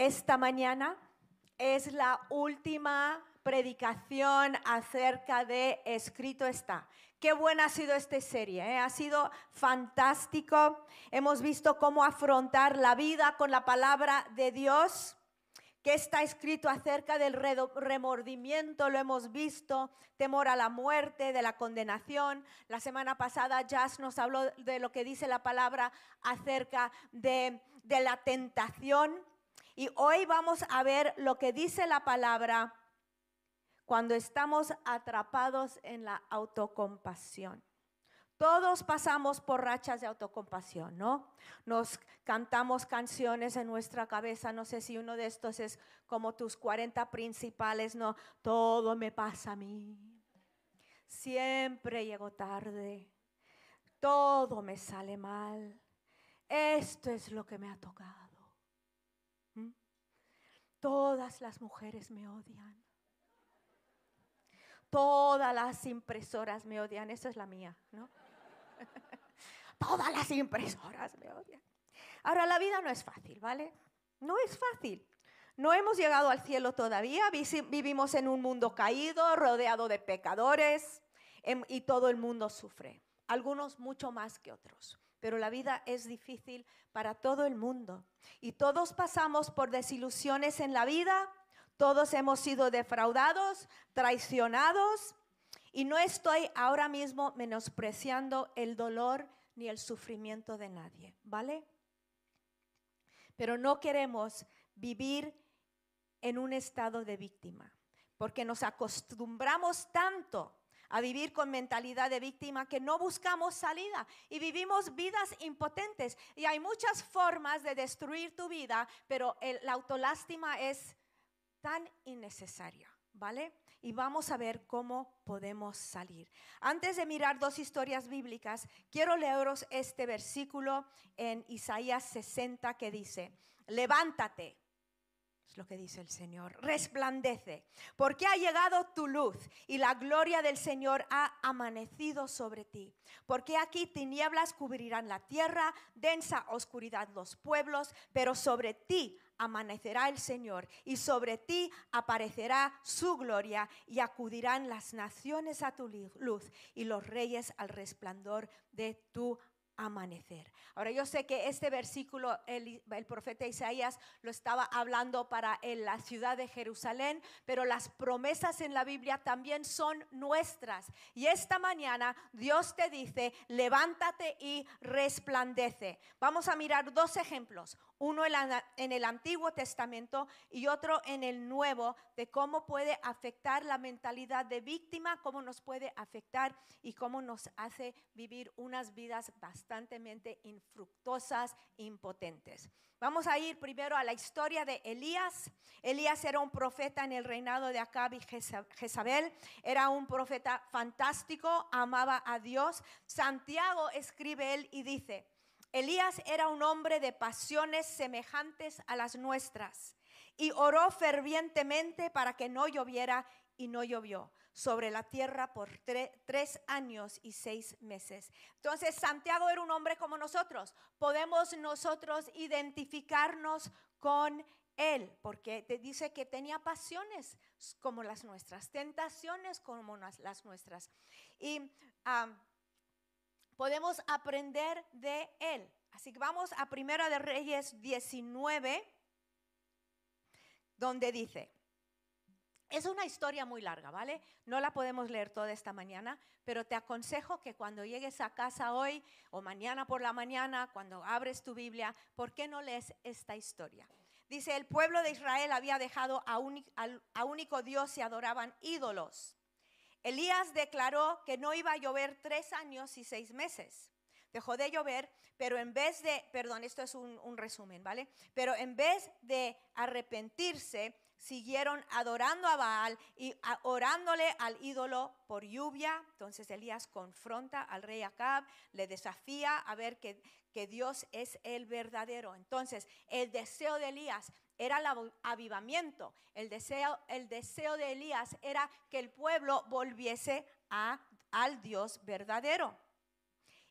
esta mañana es la última predicación acerca de Escrito está. Qué buena ha sido esta serie, ¿eh? ha sido fantástico. Hemos visto cómo afrontar la vida con la palabra de Dios que está escrito acerca del remordimiento, lo hemos visto, temor a la muerte, de la condenación. La semana pasada Jazz nos habló de lo que dice la palabra acerca de, de la tentación. Y hoy vamos a ver lo que dice la palabra cuando estamos atrapados en la autocompasión. Todos pasamos por rachas de autocompasión, ¿no? Nos cantamos canciones en nuestra cabeza, no sé si uno de estos es como tus 40 principales, ¿no? Todo me pasa a mí. Siempre llego tarde. Todo me sale mal. Esto es lo que me ha tocado. Todas las mujeres me odian. Todas las impresoras me odian. Esa es la mía, ¿no? Todas las impresoras me odian. Ahora, la vida no es fácil, ¿vale? No es fácil. No hemos llegado al cielo todavía. Vivimos en un mundo caído, rodeado de pecadores, em, y todo el mundo sufre. Algunos mucho más que otros. Pero la vida es difícil para todo el mundo. Y todos pasamos por desilusiones en la vida. Todos hemos sido defraudados, traicionados. Y no estoy ahora mismo menospreciando el dolor ni el sufrimiento de nadie, ¿vale? Pero no queremos vivir en un estado de víctima, porque nos acostumbramos tanto a vivir con mentalidad de víctima que no buscamos salida y vivimos vidas impotentes. Y hay muchas formas de destruir tu vida, pero la autolástima es tan innecesaria, ¿vale? y vamos a ver cómo podemos salir. Antes de mirar dos historias bíblicas, quiero leeros este versículo en Isaías 60 que dice, levántate. Es lo que dice el Señor. Resplandece, porque ha llegado tu luz y la gloria del Señor ha amanecido sobre ti. Porque aquí tinieblas cubrirán la tierra, densa oscuridad los pueblos, pero sobre ti amanecerá el Señor y sobre ti aparecerá su gloria y acudirán las naciones a tu luz y los reyes al resplandor de tu amanecer. Ahora yo sé que este versículo el, profeta Isaías lo estaba hablando para la ciudad de Jerusalén, pero las promesas en la Biblia también son nuestras. Y esta mañana Dios te dice, levántate y resplandece. Vamos a mirar dos ejemplos uno en el Antiguo Testamento y otro en el Nuevo, de cómo puede afectar la mentalidad de víctima, cómo nos puede afectar y cómo nos hace vivir unas vidas bastante infructuosas, impotentes. Vamos a ir primero a la historia de Elías. Elías era un profeta en el reinado de Acab y Jezabel. Era un profeta fantástico, amaba a Dios. Santiago escribe él y dice, Elías era un hombre de pasiones semejantes a las nuestras y oró fervientemente para que no lloviera y no llovió sobre la tierra por tres años y seis meses. Entonces Santiago era un hombre como nosotros. Podemos nosotros identificarnos con él, porque te dice que tenía pasiones como las nuestras, tentaciones como las nuestras. Y podemos aprender de él. Así que vamos a Primera de Reyes 19, donde dice, es una historia muy larga, ¿vale? No la podemos leer toda esta mañana, pero te aconsejo que cuando llegues a casa hoy o mañana por la mañana, cuando abres tu Biblia, ¿por qué no lees esta historia? Dice, el pueblo de Israel había dejado a, a único Dios y adoraban ídolos. Elías declaró que no iba a llover tres años y seis meses. Dejó de llover, pero en vez de, perdón, esto es un, resumen, ¿vale? Pero en vez de arrepentirse, siguieron adorando a Baal y orándole al ídolo por lluvia. Entonces Elías confronta al rey Acab, le desafía a ver que, que Dios es el verdadero. Entonces el deseo de Elías era el avivamiento. El deseo, el deseo de Elías era que el pueblo volviese a, al Dios verdadero.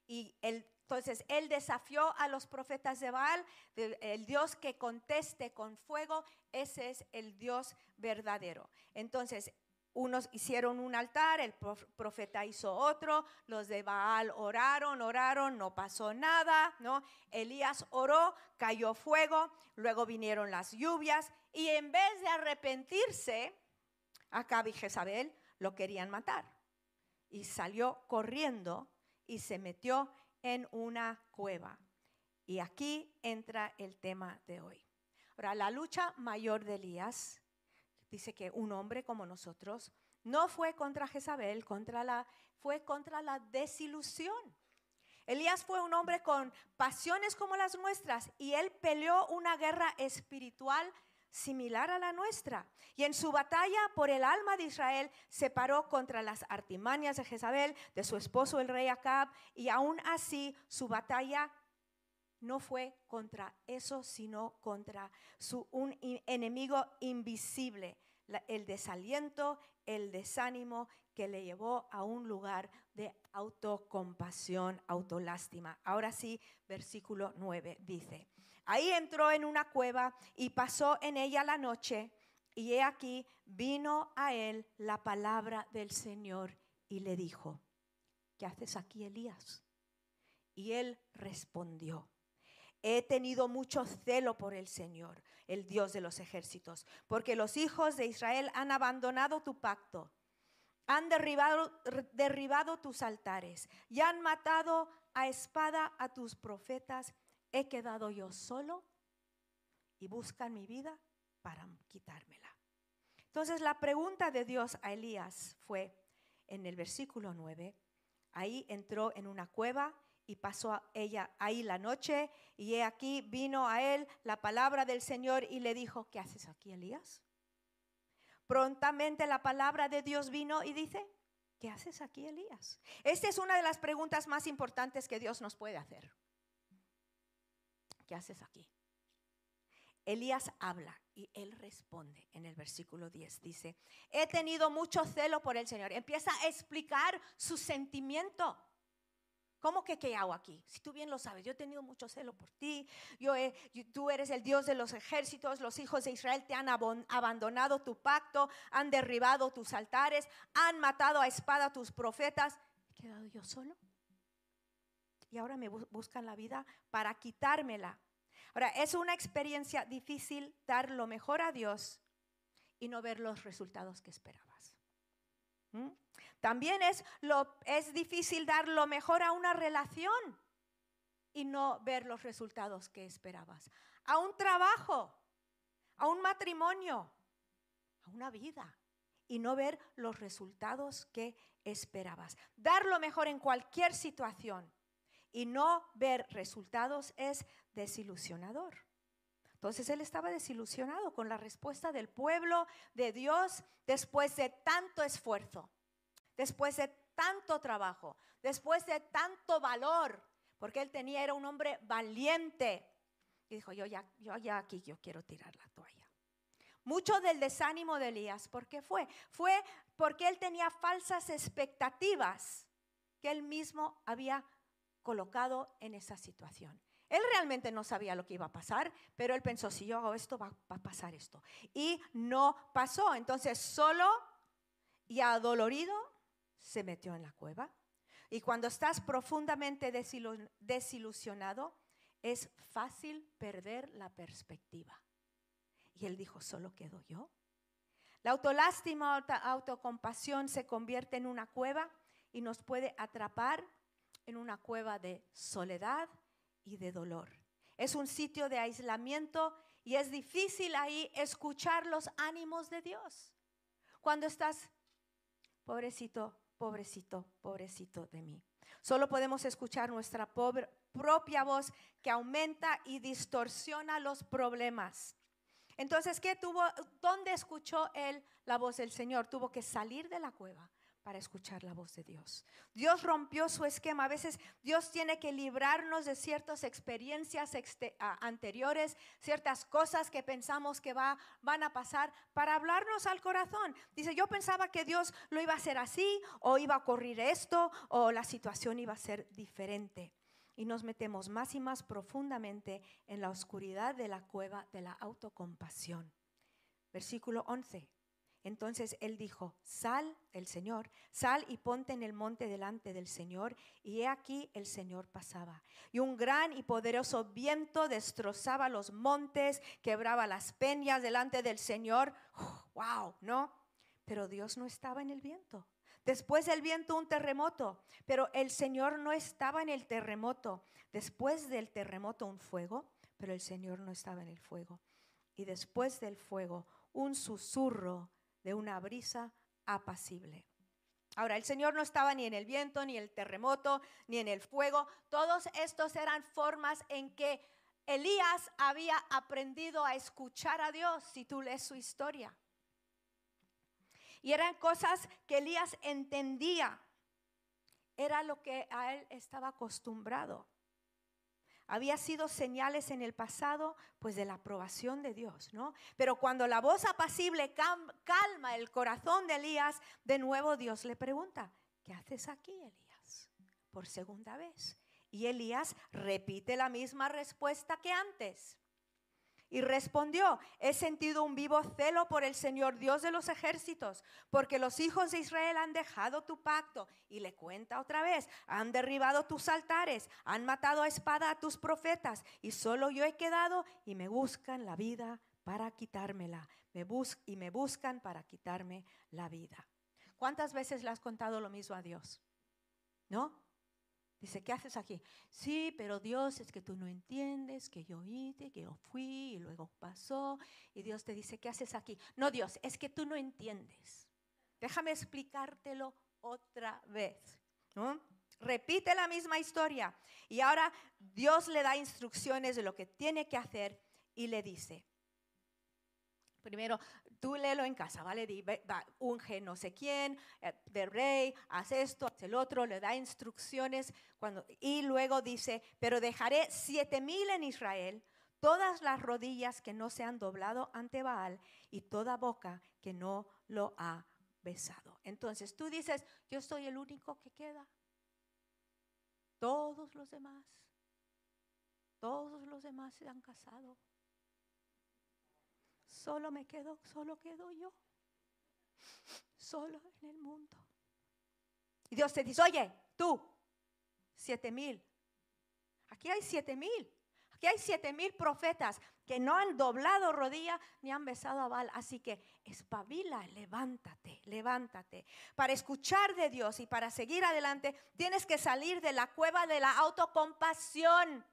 Y Entonces él desafió a los profetas de Baal, el Dios que conteste con fuego, ese es el Dios verdadero. Entonces unos hicieron un altar, el profeta hizo otro, los de Baal oraron, oraron, no pasó nada, ¿no? Elías oró, cayó fuego, luego vinieron las lluvias y en vez de arrepentirse, Acab y Jezabel lo querían matar. Y salió corriendo y se metió en una cueva. Y aquí entra el tema de hoy. Ahora, la lucha mayor de Elías, dice que un hombre como nosotros, no fue contra Jezabel, contra la, fue contra la desilusión. Elías fue un hombre con pasiones como las nuestras y él peleó una guerra espiritual similar a la nuestra. Y en su batalla por el alma de Israel se paró contra las artimañas de Jezabel, de su esposo el rey Acab, y aún así su batalla no fue contra eso, sino contra su, un enemigo invisible, el desaliento, el desánimo que le llevó a un lugar de autocompasión, autolástima. Ahora sí, versículo 9 dice, Ahí entró en una cueva y pasó en ella la noche. Y he aquí, vino a él la palabra del Señor y le dijo, ¿qué haces aquí, Elías? Y él respondió, he tenido mucho celo por el Señor, el Dios de los ejércitos, porque los hijos de Israel han abandonado tu pacto, han derribado, tus altares y han matado a espada a tus profetas he quedado yo solo y buscan mi vida para quitármela. Entonces la pregunta de Dios a Elías fue en el versículo 9, ahí entró en una cueva y pasó ella ahí la noche y he aquí vino a él la palabra del Señor y le dijo, ¿qué haces aquí Elías? Prontamente la palabra de Dios vino y dice, ¿qué haces aquí Elías? Esta es una de las preguntas más importantes que Dios nos puede hacer. ¿qué haces aquí? Elías habla y él responde en el versículo 10. Dice, he tenido mucho celo por el Señor. Empieza a explicar su sentimiento. ¿Cómo que qué hago aquí? Si tú bien lo sabes, yo he tenido mucho celo por ti. Tú eres el Dios de los ejércitos. Los hijos de Israel te han abandonado tu pacto, han derribado tus altares, han matado a espada tus profetas. ¿He quedado yo solo? y ahora me buscan la vida para quitármela. Ahora, es una experiencia difícil dar lo mejor a Dios y no ver los resultados que esperabas. ¿Mm? También es, lo, es difícil dar lo mejor a una relación y no ver los resultados que esperabas. A un trabajo, a un matrimonio, a una vida y no ver los resultados que esperabas. Dar lo mejor en cualquier situación y no ver resultados es desilusionador. Entonces él estaba desilusionado con la respuesta del pueblo de Dios después de tanto esfuerzo, después de tanto trabajo, después de tanto valor, porque él tenía, era un hombre valiente. Y dijo, yo ya, yo ya aquí, yo quiero tirar la toalla. Mucho del desánimo de Elías, ¿por qué fue? Fue porque él tenía falsas expectativas que él mismo había colocado en esa situación. Él realmente no sabía lo que iba a pasar, pero él pensó, si yo hago esto, va, a pasar esto. Y no pasó. Entonces, solo y adolorido, se metió en la cueva. Y cuando estás profundamente desilusionado, es fácil perder la perspectiva. Y él dijo, solo quedo yo. La autolástima, autocompasión se convierte en una cueva y nos puede atrapar en una cueva de soledad y de dolor. Es un sitio de aislamiento y es difícil ahí escuchar los ánimos de Dios. Cuando estás, pobrecito, pobrecito, pobrecito de mí. Solo podemos escuchar nuestra propia voz que aumenta y distorsiona los problemas. Entonces, ¿qué tuvo? ¿Dónde escuchó él la voz del Señor? Tuvo que salir de la cueva para escuchar la voz de Dios. Dios rompió su esquema. A veces Dios tiene que librarnos de ciertas experiencias anteriores, ciertas cosas que pensamos que va, van a pasar para hablarnos al corazón. Dice, yo pensaba que Dios lo iba a hacer así, o iba a ocurrir esto, o la situación iba a ser diferente. y nos metemos más y más profundamente en la oscuridad de la cueva de la autocompasión. Versículo 11. Entonces él dijo, sal, el Señor, sal y ponte en el monte delante del Señor. Y he aquí el Señor pasaba. Y un gran y poderoso viento destrozaba los montes, quebraba las peñas delante del Señor. ¡Wow! ¿No? Pero Dios no estaba en el viento. Después del viento un terremoto, pero el Señor no estaba en el terremoto. Después del terremoto un fuego, pero el Señor no estaba en el fuego. Y después del fuego un susurro de una brisa apacible. Ahora, el Señor no estaba ni en el viento, ni el terremoto, ni en el fuego. Todos estos eran formas en que Elías había aprendido a escuchar a Dios, si tú lees su historia. Y eran cosas que Elías entendía. Era lo que a él estaba acostumbrado. Había sido señales en el pasado, pues de la aprobación de Dios, ¿no? Pero cuando la voz apacible calma el corazón de Elías, de nuevo Dios le pregunta, ¿qué haces aquí, Elías? Por segunda vez. Y Elías repite la misma respuesta que antes. Y respondió, he sentido un vivo celo por el Señor Dios de los ejércitos, porque los hijos de Israel han dejado tu pacto. Y le cuenta otra vez, han derribado tus altares, han matado a espada a tus profetas, y solo yo he quedado y me buscan la vida para quitármela. Me bus y me buscan para quitarme la vida. ¿Cuántas veces le has contado lo mismo a Dios? ¿No? Dice, ¿qué haces aquí? Sí, pero Dios es que tú no entiendes, que yo hice, que yo fui y luego pasó. Y Dios te dice, ¿qué haces aquí? No, Dios, es que tú no entiendes. Déjame explicártelo otra vez. Repite la misma historia. Y ahora Dios le da instrucciones de lo que tiene que hacer y le dice, Primero, tú léelo en casa, ¿vale? Va, unge no sé quién, eh, de rey, haz esto, haz el otro, le da instrucciones. Cuando, y luego dice, pero dejaré siete mil en Israel, todas las rodillas que no se han doblado ante Baal y toda boca que no lo ha besado. Entonces tú dices, yo soy el único que queda. Todos los demás, todos los demás se han casado Solo me quedo, solo quedo yo. Solo en el mundo. Y Dios te dice, oye, tú, siete mil. Aquí hay siete mil. Aquí hay siete mil profetas que no han doblado rodilla ni han besado a Baal. Así que espabila, levántate, levántate. Para escuchar de Dios y para seguir adelante, tienes que salir de la cueva de la autocompasión.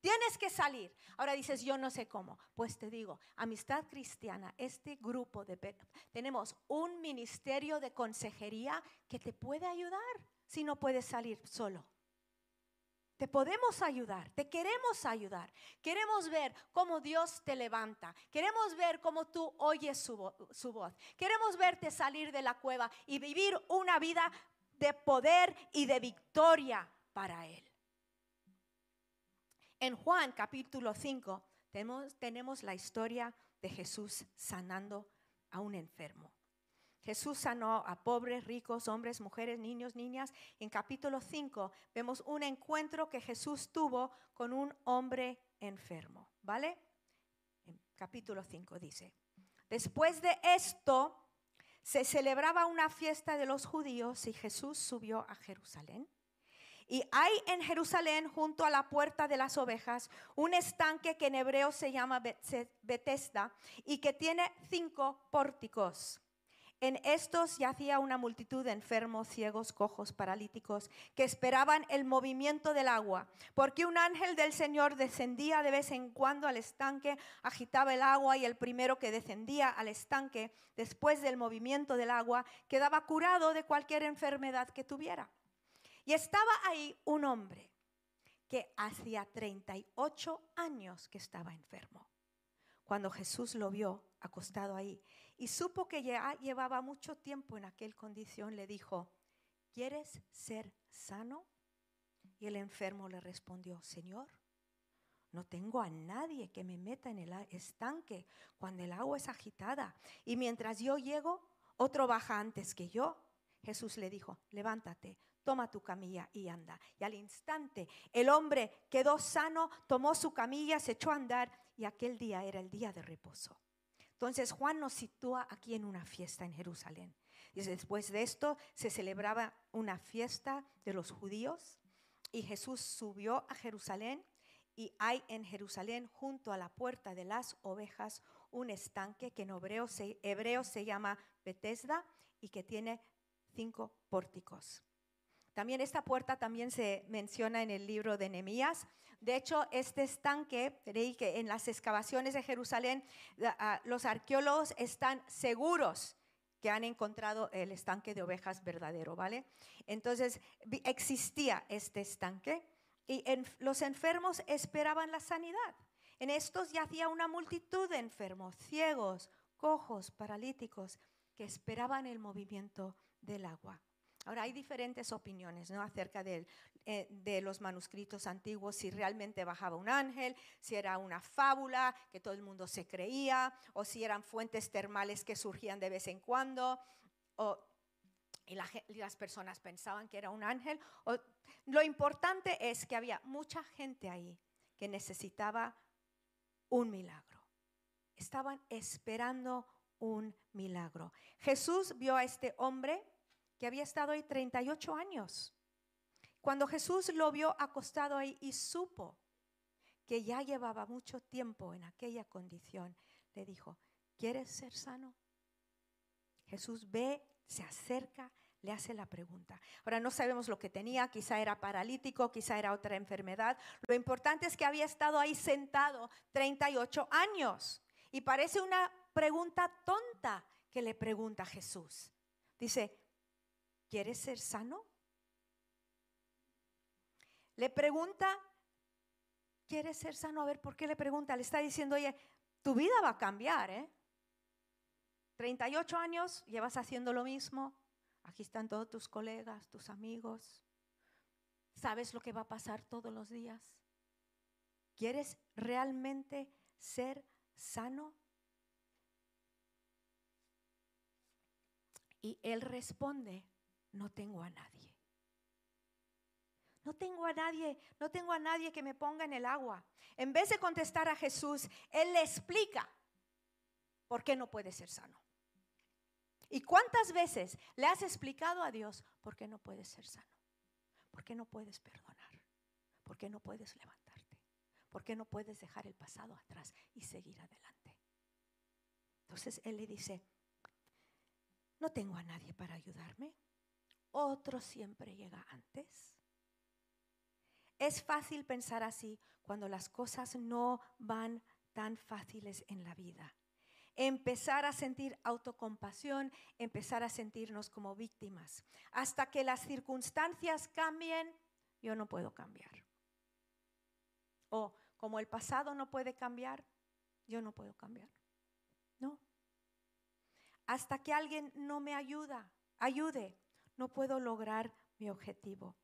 Tienes que salir. Ahora dices, yo no sé cómo. Pues te digo, Amistad Cristiana, este grupo de... Tenemos un ministerio de consejería que te puede ayudar si no puedes salir solo. Te podemos ayudar, te queremos ayudar. Queremos ver cómo Dios te levanta. Queremos ver cómo tú oyes su, su voz. Queremos verte salir de la cueva y vivir una vida de poder y de victoria para Él. En Juan capítulo 5 tenemos, tenemos la historia de Jesús sanando a un enfermo. Jesús sanó a pobres, ricos, hombres, mujeres, niños, niñas. En capítulo 5 vemos un encuentro que Jesús tuvo con un hombre enfermo, ¿vale? En capítulo 5 dice, después de esto se celebraba una fiesta de los judíos y Jesús subió a Jerusalén. Y hay en Jerusalén, junto a la puerta de las ovejas, un estanque que en hebreo se llama Bethesda y que tiene cinco pórticos. En estos yacía una multitud de enfermos, ciegos, cojos, paralíticos, que esperaban el movimiento del agua, porque un ángel del Señor descendía de vez en cuando al estanque, agitaba el agua y el primero que descendía al estanque después del movimiento del agua quedaba curado de cualquier enfermedad que tuviera. Y estaba ahí un hombre que hacía 38 años que estaba enfermo. Cuando Jesús lo vio acostado ahí y supo que ya llevaba mucho tiempo en aquel condición, le dijo, ¿quieres ser sano? Y el enfermo le respondió, Señor, no tengo a nadie que me meta en el estanque cuando el agua es agitada. Y mientras yo llego, otro baja antes que yo. Jesús le dijo, levántate, toma tu camilla y anda. Y al instante el hombre quedó sano, tomó su camilla, se echó a andar y aquel día era el día de reposo. Entonces Juan nos sitúa aquí en una fiesta en Jerusalén. Y después de esto se celebraba una fiesta de los judíos y Jesús subió a Jerusalén y hay en Jerusalén junto a la puerta de las ovejas un estanque que en hebreo se, hebreo se llama Bethesda y que tiene cinco pórticos. También esta puerta también se menciona en el libro de Nehemías. De hecho, este estanque, veréis que en las excavaciones de Jerusalén, los arqueólogos están seguros que han encontrado el estanque de ovejas verdadero, ¿vale? Entonces, existía este estanque y los enfermos esperaban la sanidad. En estos yacía una multitud de enfermos, ciegos, cojos, paralíticos, que esperaban el movimiento del agua. Ahora hay diferentes opiniones ¿no? acerca de, eh, de, los manuscritos antiguos, si realmente bajaba un ángel, si era una fábula que todo el mundo se creía, o si eran fuentes termales que surgían de vez en cuando, y, las personas pensaban que era un ángel. lo importante es que había mucha gente ahí que necesitaba un milagro. Estaban esperando un milagro. Jesús vio a este hombre que había estado ahí 38 años. Cuando Jesús lo vio acostado ahí y supo que ya llevaba mucho tiempo en aquella condición, le dijo, ¿quieres ser sano? Jesús ve, se acerca, le hace la pregunta. Ahora no sabemos lo que tenía, quizá era paralítico, quizá era otra enfermedad. Lo importante es que había estado ahí sentado 38 años. Y parece una pregunta tonta que le pregunta Jesús. Dice, ¿quieres ser sano? Le pregunta, ¿quieres ser sano? A ver, ¿por qué le pregunta? Le está diciendo, oye, tu vida va a cambiar, ¿eh? 38 años, llevas haciendo lo mismo, Aquí están todos tus colegas, tus amigos. ¿Sabes lo que va a pasar todos los días? ¿Quieres realmente ser sano? Y él responde, no tengo a nadie. No tengo a nadie, no tengo a nadie que me ponga en el agua. En vez de contestar a Jesús, él le explica por qué no puede ser sano. ¿Y cuántas veces le has explicado a Dios por qué no puedes ser sano? ¿Por qué no puedes perdonar? ¿Por qué no puedes levantarte? ¿Por qué no puedes dejar el pasado atrás y seguir adelante? Entonces Él le dice, no tengo a nadie para ayudarme. Otro siempre llega antes. Es fácil pensar así cuando las cosas no van tan fáciles en la vida empezar a sentir autocompasión, empezar a sentirnos como víctimas. Hasta que las circunstancias cambien, yo no puedo cambiar. O como el pasado no puede cambiar, yo no puedo cambiar. No. Hasta que alguien no me ayuda, ayude, no puedo lograr mi objetivo.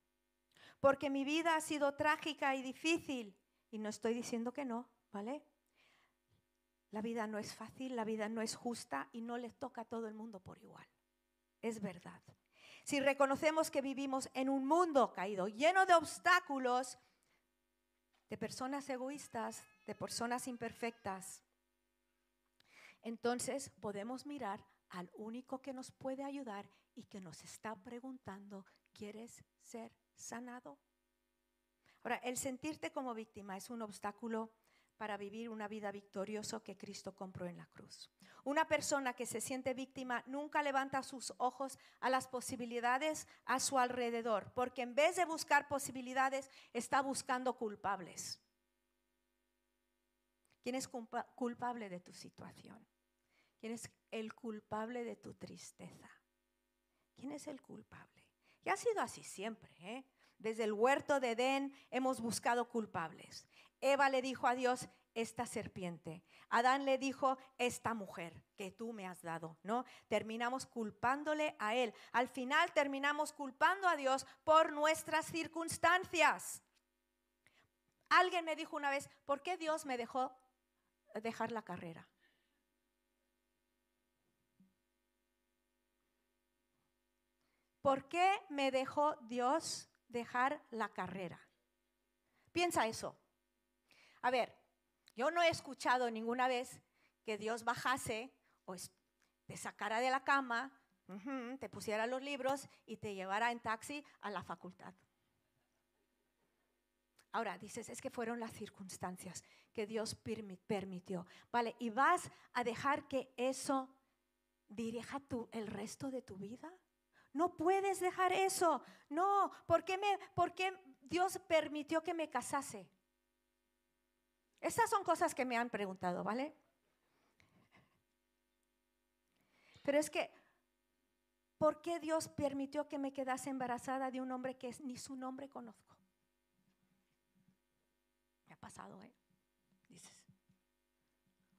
Porque mi vida ha sido trágica y difícil. Y no estoy diciendo que no, ¿vale? La vida no es fácil, la vida no es justa y no le toca a todo el mundo por igual. Es verdad. Si reconocemos que vivimos en un mundo caído, lleno de obstáculos, de personas egoístas, de personas imperfectas, entonces podemos mirar al único que nos puede ayudar y que nos está preguntando, ¿quieres ser sanado? Ahora, el sentirte como víctima es un obstáculo para vivir una vida victoriosa que Cristo compró en la cruz. Una persona que se siente víctima nunca levanta sus ojos a las posibilidades a su alrededor, porque en vez de buscar posibilidades, está buscando culpables. ¿Quién es culpable de tu situación? ¿Quién es el culpable de tu tristeza? ¿Quién es el culpable? Y ha sido así siempre. ¿eh? Desde el huerto de Edén hemos buscado culpables. Eva le dijo a Dios, esta serpiente. Adán le dijo, esta mujer que tú me has dado, ¿no? Terminamos culpándole a él. Al final terminamos culpando a Dios por nuestras circunstancias. Alguien me dijo una vez, ¿por qué Dios me dejó dejar la carrera? ¿Por qué me dejó Dios dejar la carrera? Piensa eso. A ver, yo no he escuchado ninguna vez que Dios bajase o te sacara de la cama, te pusiera los libros y te llevara en taxi a la facultad. Ahora dices, es que fueron las circunstancias que Dios permitió. Vale, ¿y vas a dejar que eso dirija el resto de tu vida? No puedes dejar eso. No, ¿por qué, me, ¿por qué Dios permitió que me casase? Estas son cosas que me han preguntado, ¿vale? Pero es que, ¿por qué Dios permitió que me quedase embarazada de un hombre que ni su nombre conozco? Me ha pasado, ¿eh? Dices.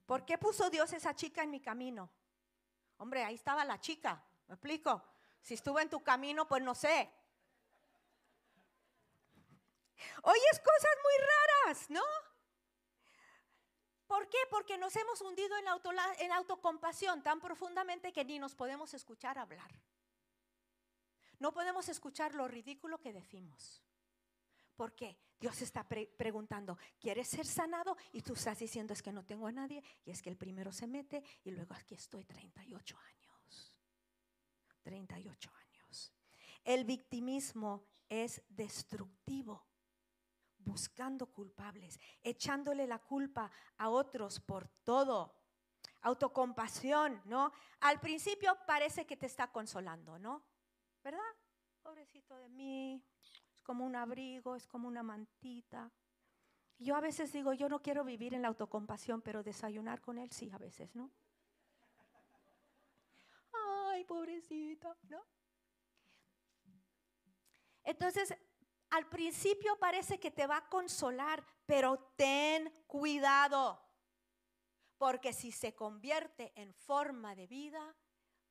¿Por qué puso Dios esa chica en mi camino? Hombre, ahí estaba la chica, ¿me explico? Si estuvo en tu camino, pues no sé. Oyes cosas muy raras, ¿no? ¿Por qué? Porque nos hemos hundido en, auto, en autocompasión tan profundamente que ni nos podemos escuchar hablar. No podemos escuchar lo ridículo que decimos. ¿Por qué? Dios está preguntando, ¿quieres ser sanado? Y tú estás diciendo, es que no tengo a nadie. Y es que el primero se mete y luego aquí estoy 38 años. 38 años. El victimismo es destructivo buscando culpables, echándole la culpa a otros por todo. Autocompasión, ¿no? Al principio parece que te está consolando, ¿no? ¿Verdad? Pobrecito de mí, es como un abrigo, es como una mantita. Yo a veces digo, yo no quiero vivir en la autocompasión, pero desayunar con él sí, a veces, ¿no? Ay, ¿no? Entonces, al principio parece que te va a consolar, pero ten cuidado, porque si se convierte en forma de vida,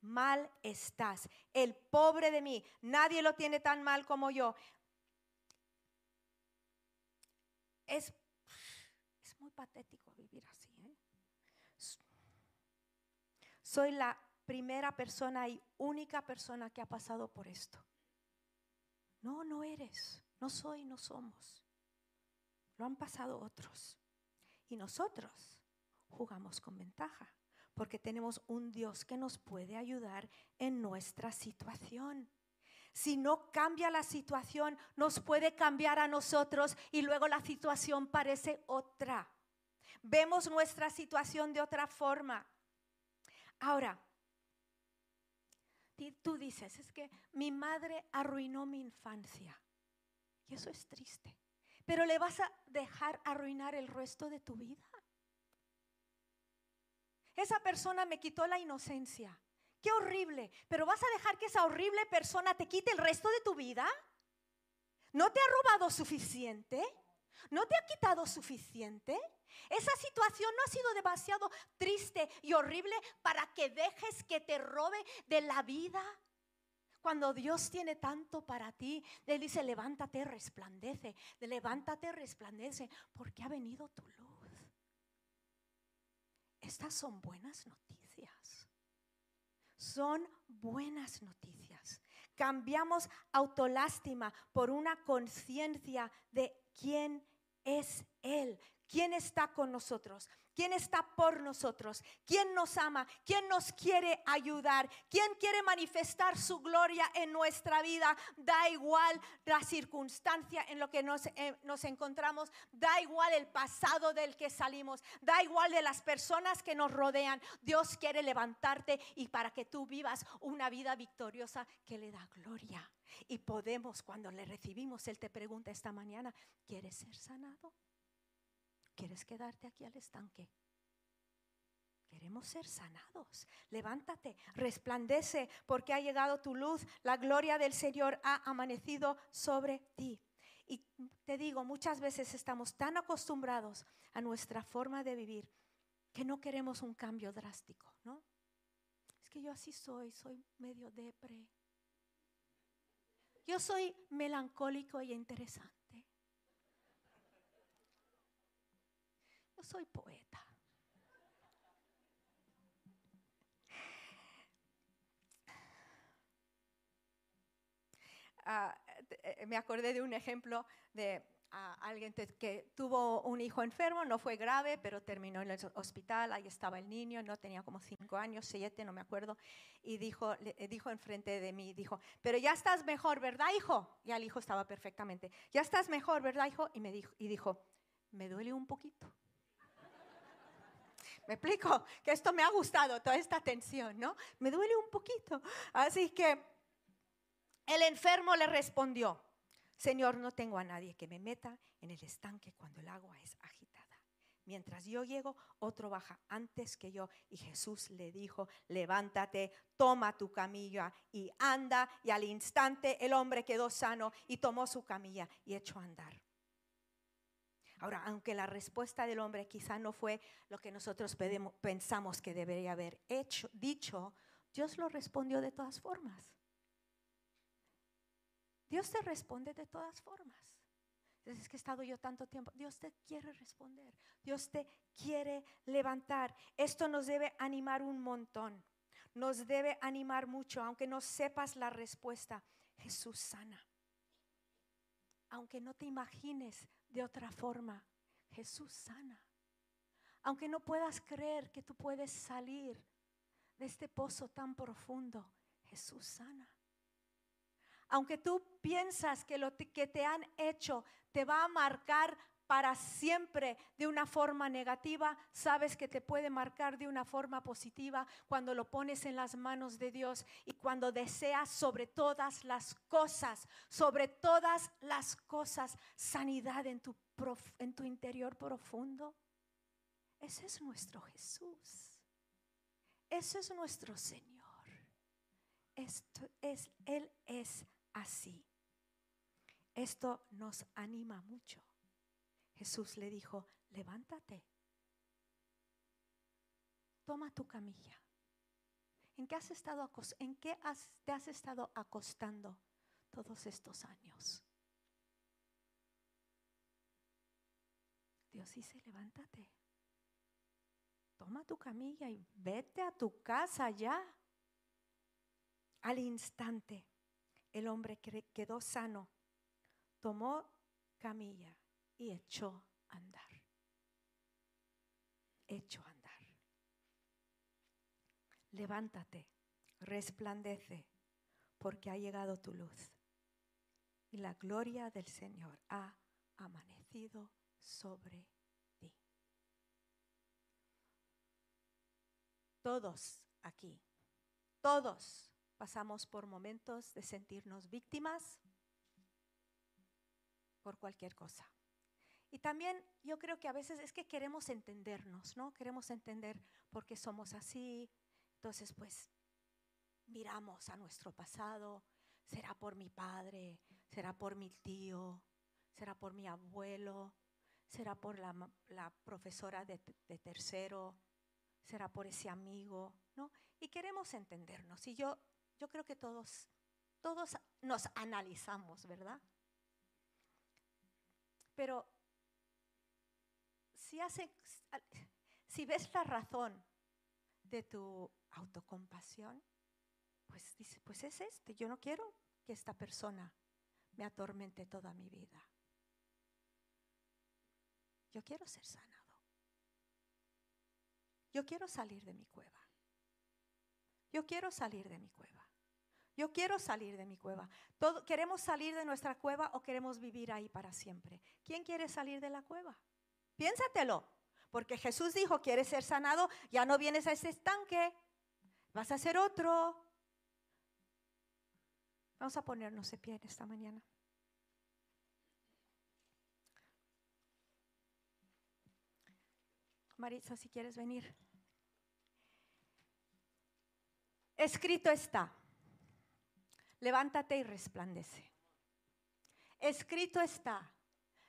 mal estás. El pobre de mí, nadie lo tiene tan mal como yo. Es, es muy patético vivir así. ¿eh? Soy la primera persona y única persona que ha pasado por esto. No, no eres. No soy, no somos. Lo han pasado otros. Y nosotros jugamos con ventaja, porque tenemos un Dios que nos puede ayudar en nuestra situación. Si no cambia la situación, nos puede cambiar a nosotros y luego la situación parece otra. Vemos nuestra situación de otra forma. Ahora, tú dices, es que mi madre arruinó mi infancia. Y eso es triste. Pero le vas a dejar arruinar el resto de tu vida. Esa persona me quitó la inocencia. Qué horrible. Pero vas a dejar que esa horrible persona te quite el resto de tu vida. ¿No te ha robado suficiente? ¿No te ha quitado suficiente? Esa situación no ha sido demasiado triste y horrible para que dejes que te robe de la vida. Cuando Dios tiene tanto para ti, Él dice, levántate, resplandece, levántate, resplandece, porque ha venido tu luz. Estas son buenas noticias. Son buenas noticias. Cambiamos autolástima por una conciencia de quién es Él, quién está con nosotros. ¿Quién está por nosotros? ¿Quién nos ama? ¿Quién nos quiere ayudar? ¿Quién quiere manifestar su gloria en nuestra vida? Da igual la circunstancia en lo que nos, eh, nos encontramos, da igual el pasado del que salimos, da igual de las personas que nos rodean. Dios quiere levantarte y para que tú vivas una vida victoriosa que le da gloria. Y podemos, cuando le recibimos, Él te pregunta esta mañana, ¿quieres ser sanado? ¿Quieres quedarte aquí al estanque? Queremos ser sanados. Levántate, resplandece, porque ha llegado tu luz. La gloria del Señor ha amanecido sobre ti. Y te digo, muchas veces estamos tan acostumbrados a nuestra forma de vivir que no queremos un cambio drástico, ¿no? Es que yo así soy, soy medio depre. Yo soy melancólico y interesante. Yo soy poeta. eh, me acordé de un ejemplo de a alguien que tuvo un hijo enfermo, no fue grave, pero terminó en el hospital, ahí estaba el niño, no tenía como cinco años, siete, no me acuerdo, y dijo, le, dijo enfrente de mí, dijo, pero ya estás mejor, ¿verdad, hijo? Y el hijo estaba perfectamente, ya estás mejor, ¿verdad, hijo? Y me dijo, y dijo, me duele un poquito. Me explico que esto me ha gustado, toda esta tensión, ¿no? Me duele un poquito. Así que el enfermo le respondió, Señor, no tengo a nadie que me meta en el estanque cuando el agua es agitada. Mientras yo llego, otro baja antes que yo. Y Jesús le dijo, levántate, toma tu camilla y anda. Y al instante el hombre quedó sano y tomó su camilla y echó a andar. Ahora, aunque la respuesta del hombre quizá no fue lo que nosotros pensamos que debería haber hecho, dicho, Dios lo respondió de todas formas. Dios te responde de todas formas. Es que he estado yo tanto tiempo. Dios te quiere responder. Dios te quiere levantar. Esto nos debe animar un montón. Nos debe animar mucho, aunque no sepas la respuesta. Jesús sana. Aunque no te imagines de otra forma, Jesús sana. Aunque no puedas creer que tú puedes salir de este pozo tan profundo, Jesús sana. Aunque tú piensas que lo que te han hecho te va a marcar para siempre de una forma negativa, sabes que te puede marcar de una forma positiva cuando lo pones en las manos de Dios y cuando deseas sobre todas las cosas, sobre todas las cosas, sanidad en tu, interior profundo. Ese es nuestro Jesús. Ese es nuestro Señor. Esto es, Él es así. Esto nos anima mucho. Jesús le dijo, levántate, toma tu camilla. ¿En qué, has estado, en qué te has estado acostando todos estos años? Dios dice, levántate, toma tu camilla y vete a tu casa ya. Al instante el hombre quedó sano, tomó camilla y echó a andar. Echó a andar. Levántate, resplandece, porque ha llegado tu luz. Y la gloria del Señor ha amanecido sobre ti. Todos aquí, todos pasamos por momentos de sentirnos víctimas por cualquier cosa. Y también yo creo que a veces es que queremos entendernos, ¿no? Queremos entender por qué somos así. Entonces, pues, miramos a nuestro pasado. ¿Será por mi padre? ¿Será por mi tío? ¿Será por mi abuelo? ¿Será por la, profesora de, de tercero? ¿Será por ese amigo? ¿No? Y queremos entendernos. Y yo yo creo que todos, todos nos analizamos, ¿verdad? Pero si, hace, si ves la razón de tu autocompasión, pues dice, pues es este, yo no quiero que esta persona me atormente toda mi vida. Yo quiero ser sanado. Yo quiero salir de mi cueva. Yo quiero salir de mi cueva. Yo quiero salir de mi cueva. ¿Queremos salir de nuestra cueva o queremos vivir ahí para siempre? ¿Quién quiere salir de la cueva? Piénsatelo. Porque Jesús dijo, ¿quieres ser sanado? Ya no vienes a ese estanque. Vas a hacer otro. Vamos a ponernos de pie esta mañana. Maritza, si quieres venir. Escrito está levántate y resplandece. Escrito está,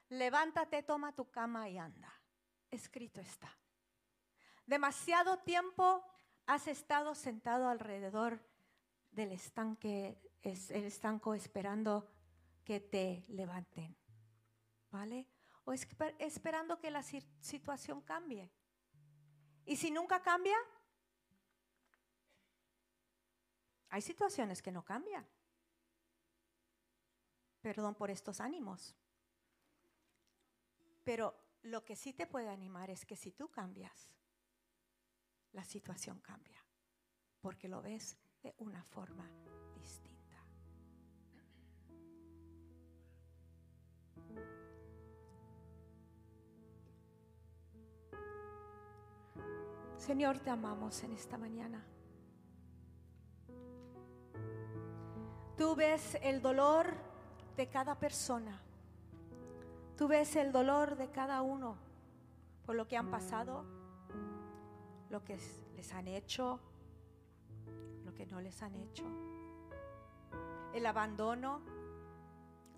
levántate, toma tu cama y anda. Escrito está. Demasiado tiempo has estado sentado alrededor del estanque, el estanco esperando que te levanten. ¿Vale? O esperando que la situación cambie. Y si nunca cambia, hay situaciones que no cambian. Perdón por estos ánimos. Pero lo que sí te puede animar es que si tú cambias, la situación cambia, porque lo ves de una forma distinta. Señor, te amamos en esta mañana. Tú ves el dolor de cada persona. Tú ves el dolor de cada uno por lo que han pasado, lo que les han hecho, lo que no les han hecho. El abandono,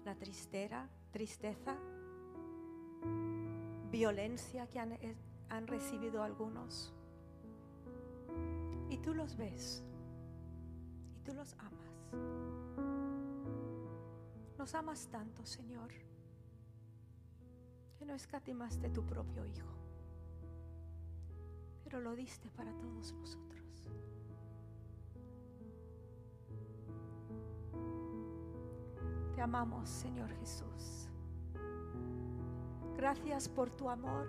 la tristeza, tristeza, violencia que han, recibido algunos. Y tú los ves y tú los amas. Nos amas tanto, Señor, que no escatimaste tu propio Hijo, pero lo diste para todos nosotros. Te amamos, Señor Jesús. Gracias por tu amor.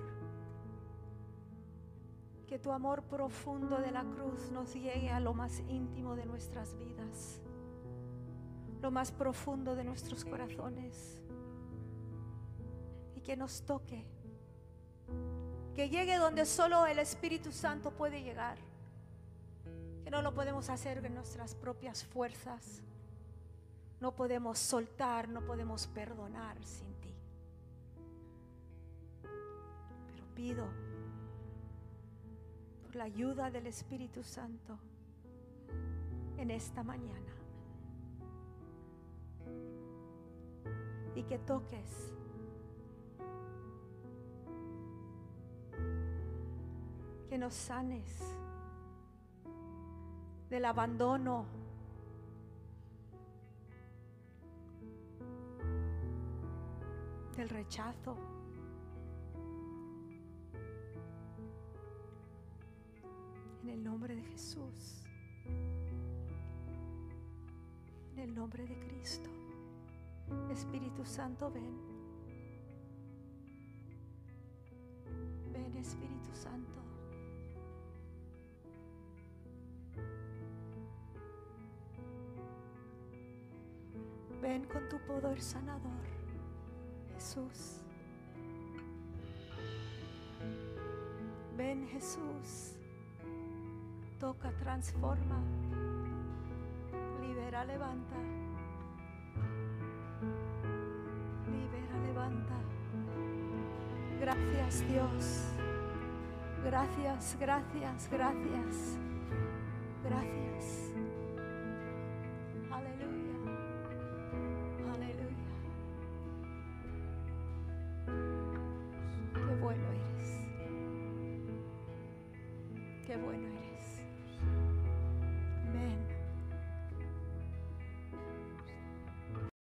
Que tu amor profundo de la cruz nos llegue a lo más íntimo de nuestras vidas, lo más profundo de nuestros corazones. Que nos toque. Que llegue donde solo el Espíritu Santo puede llegar. Que no lo podemos hacer en nuestras propias fuerzas. No podemos soltar, no podemos perdonar sin ti. Pero pido por la ayuda del Espíritu Santo en esta mañana. Y que toques que nos sanes del abandono, del rechazo. En el nombre de Jesús. En el nombre de Cristo. Espíritu Santo, ven. Ven, Espíritu Santo. Ven con tu poder sanador, Jesús. Ven, Jesús. Toca, transforma. Libera, levanta. Libera, levanta. Gracias, Dios. Gracias, gracias, gracias. Gracias.